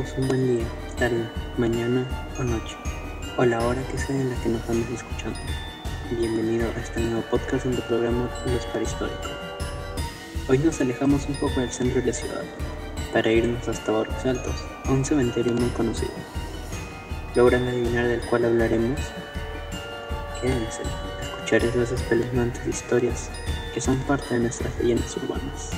Un buen día, tarde, mañana o noche, o la hora que sea en la que nos estamos escuchando. Bienvenido a este nuevo podcast tu programa Los Parahistóricos. Hoy nos alejamos un poco del centro de la ciudad para irnos hasta Barros Altos, a un cementerio muy conocido. ¿Logran adivinar del cual hablaremos? Quédense escuchar esas espeluznantes historias que son parte de nuestras leyendas urbanas.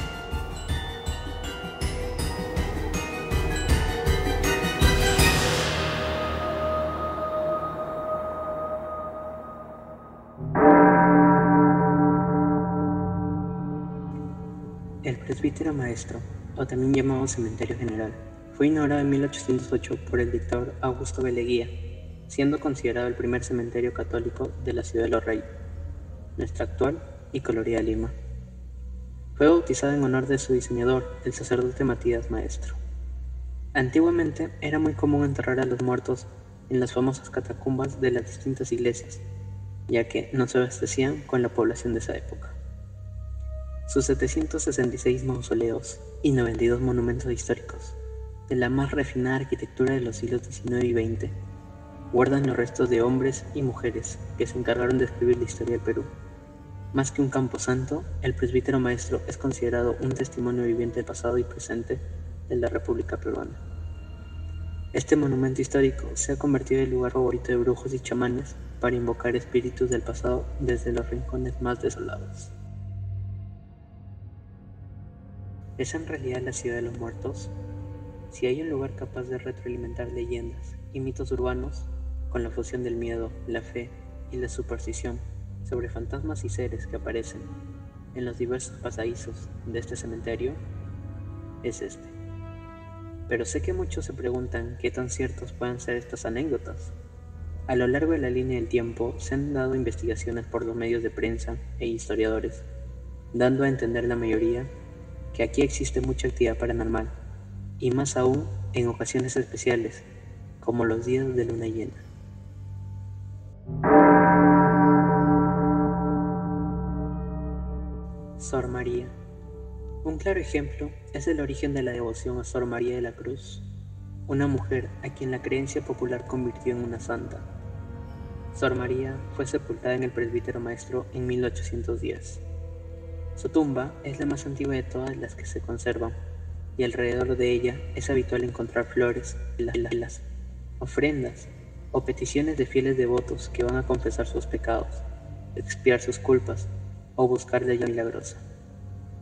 Presbítero maestro, o también llamado cementerio general, fue inaugurado en 1808 por el dictador Augusto B. Leguía, siendo considerado el primer cementerio católico de la ciudad de Los Reyes, nuestra actual y colorida Lima. Fue bautizado en honor de su diseñador, el sacerdote Matías Maestro. Antiguamente era muy común enterrar a los muertos en las famosas catacumbas de las distintas iglesias, ya que no se abastecían con la población de esa época. Sus 766 mausoleos y 92 monumentos históricos, de la más refinada arquitectura de los siglos XIX y XX, guardan los restos de hombres y mujeres que se encargaron de escribir la historia del Perú. Más que un camposanto, el presbítero maestro es considerado un testimonio viviente del pasado y presente de la República Peruana. Este monumento histórico se ha convertido en el lugar favorito de brujos y chamanes para invocar espíritus del pasado desde los rincones más desolados. ¿Es en realidad la ciudad de los muertos? Si hay un lugar capaz de retroalimentar leyendas y mitos urbanos con la fusión del miedo, la fe y la superstición sobre fantasmas y seres que aparecen en los diversos pasadizos de este cementerio, es este. Pero sé que muchos se preguntan qué tan ciertos pueden ser estas anécdotas. A lo largo de la línea del tiempo se han dado investigaciones por los medios de prensa e historiadores, dando a entender la mayoría que aquí existe mucha actividad paranormal, y más aún en ocasiones especiales, como los días de luna llena. Sor María. Un claro ejemplo es el origen de la devoción a Sor María de la Cruz, una mujer a quien la creencia popular convirtió en una santa. Sor María fue sepultada en el presbítero maestro en 1810. Su tumba es la más antigua de todas las que se conservan, y alrededor de ella es habitual encontrar flores, las ofrendas o peticiones de fieles devotos que van a confesar sus pecados, expiar sus culpas o buscar de ayuda milagrosa.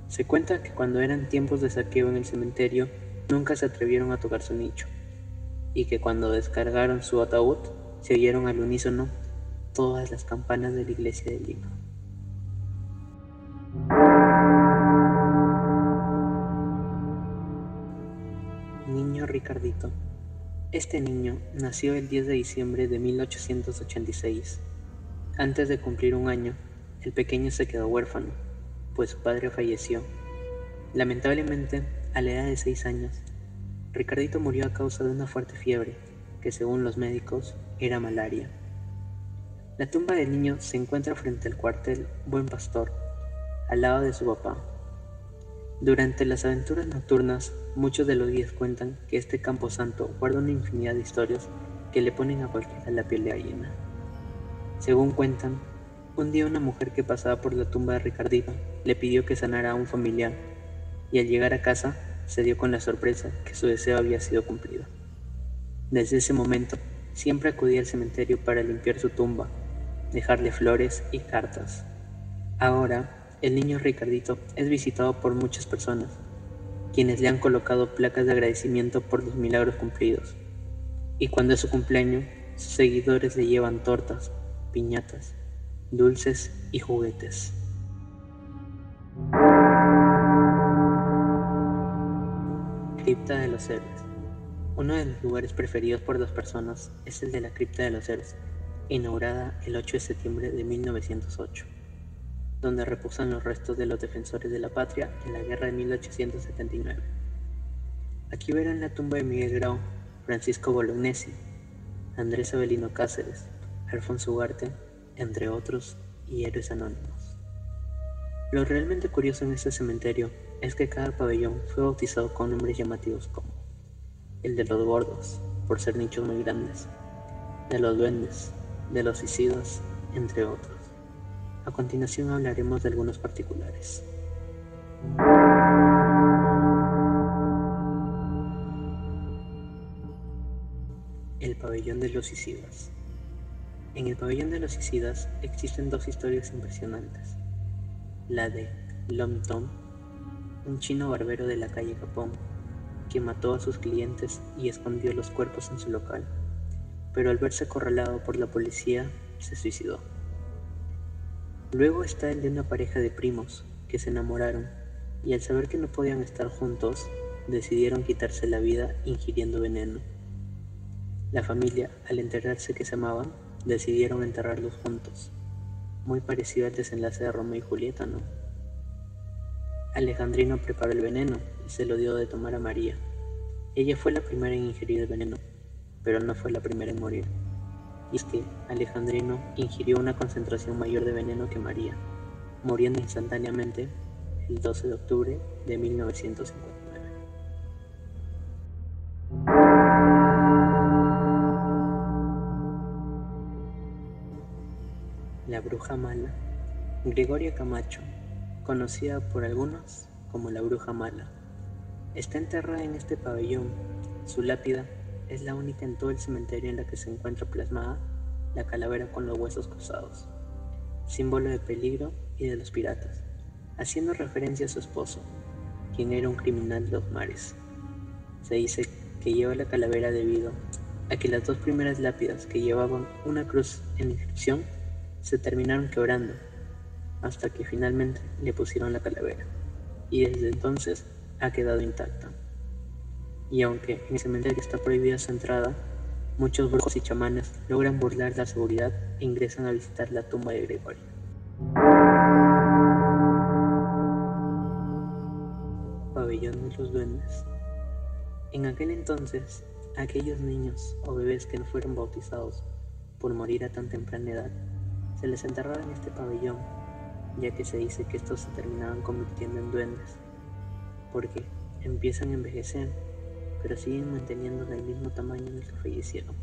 Se cuenta que cuando eran tiempos de saqueo en el cementerio, nunca se atrevieron a tocar su nicho, y que cuando descargaron su ataúd, se oyeron al unísono todas las campanas de la iglesia de Lima. Ricardito. Este niño nació el 10 de diciembre de 1886. Antes de cumplir un año, el pequeño se quedó huérfano, pues su padre falleció. Lamentablemente, a la edad de 6 años, Ricardito murió a causa de una fuerte fiebre, que según los médicos era malaria. La tumba del niño se encuentra frente al cuartel Buen Pastor, al lado de su papá. Durante las aventuras nocturnas, muchos de los guías cuentan que este camposanto guarda una infinidad de historias que le ponen a cualquiera la piel de gallina. Según cuentan, un día una mujer que pasaba por la tumba de Ricardito le pidió que sanara a un familiar, y al llegar a casa se dio con la sorpresa que su deseo había sido cumplido. Desde ese momento, siempre acudía al cementerio para limpiar su tumba, dejarle flores y cartas. Ahora, el niño Ricardito es visitado por muchas personas, quienes le han colocado placas de agradecimiento por los milagros cumplidos. Y cuando es su cumpleaños, sus seguidores le llevan tortas, piñatas, dulces y juguetes. Cripta de los Héroes. Uno de los lugares preferidos por las personas es el de la Cripta de los Héroes, inaugurada el 8 de septiembre de 1908 donde reposan los restos de los defensores de la patria en la guerra de 1879. Aquí verán la tumba de Miguel Grau, Francisco Bolognesi, Andrés Avelino Cáceres, Alfonso Ugarte, entre otros, y héroes anónimos. Lo realmente curioso en este cementerio es que cada pabellón fue bautizado con nombres llamativos como el de los gordos, por ser nichos muy grandes, de los duendes, de los suicidas, entre otros. A continuación hablaremos de algunos particulares. El pabellón de los suicidas. En el pabellón de los suicidas existen dos historias impresionantes. La de Lom Tom, un chino barbero de la calle Japón, que mató a sus clientes y escondió los cuerpos en su local, pero al verse acorralado por la policía se suicidó. Luego está el de una pareja de primos que se enamoraron y al saber que no podían estar juntos, decidieron quitarse la vida ingiriendo veneno. La familia, al enterarse que se amaban, decidieron enterrarlos juntos. Muy parecido al desenlace de Romeo y Julieta, ¿no? Alejandrino preparó el veneno y se lo dio de tomar a María. Ella fue la primera en ingerir el veneno, pero no fue la primera en morir. Y es que Alejandrino ingirió una concentración mayor de veneno que María, muriendo instantáneamente el 12 de octubre de 1959. La bruja mala. Gregoria Camacho conocida por algunos como la bruja mala. Está enterrada en este pabellón. Su lápida es la única en todo el cementerio en la que se encuentra plasmada la calavera con los huesos cruzados, símbolo de peligro y de los piratas, haciendo referencia a su esposo, quien era un criminal de los mares. Se dice que lleva la calavera debido a que las dos primeras lápidas que llevaban una cruz en inscripción se terminaron quebrando hasta que finalmente le pusieron la calavera, y desde entonces ha quedado intacta. Y aunque en el cementerio está prohibida su entrada, muchos brujos y chamanes logran burlar la seguridad e ingresan a visitar la tumba de Gregorio. Pabellón de los Duendes. En aquel entonces, aquellos niños o bebés que no fueron bautizados por morir a tan temprana edad, se les enterraba en este pabellón ya que se dice que estos se terminaban convirtiendo en duendes, porque empiezan a envejecer, pero siguen manteniendo el mismo tamaño en el que fallecieron.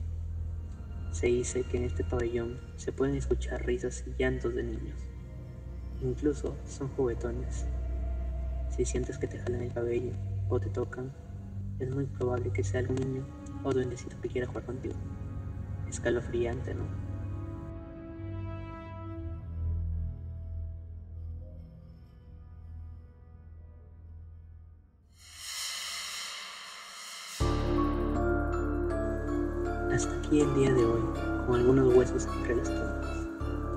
Se dice que en este pabellón se pueden escuchar risas y llantos de niños. Incluso son juguetones. Si sientes que te jalan el cabello o te tocan, es muy probable que sea algún niño o duendecito que quiera jugar contigo. Escalofriante, ¿no? Hasta aquí el día de hoy, con algunos huesos entre las tumbas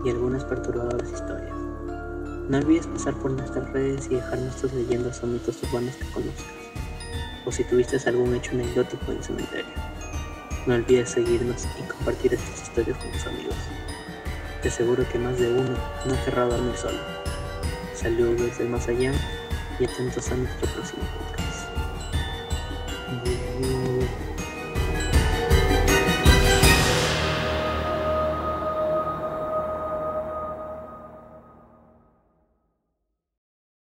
y algunas perturbadoras historias. No olvides pasar por nuestras redes y dejarnos tus leyendas o mitos urbanos que conozcas, o si tuviste algún hecho anecdótico en el cementerio. No olvides seguirnos y compartir estas historias con tus amigos. Te aseguro que más de uno no querrá dormir solo. Saludos desde más allá y atentos a nuestro próximo podcast.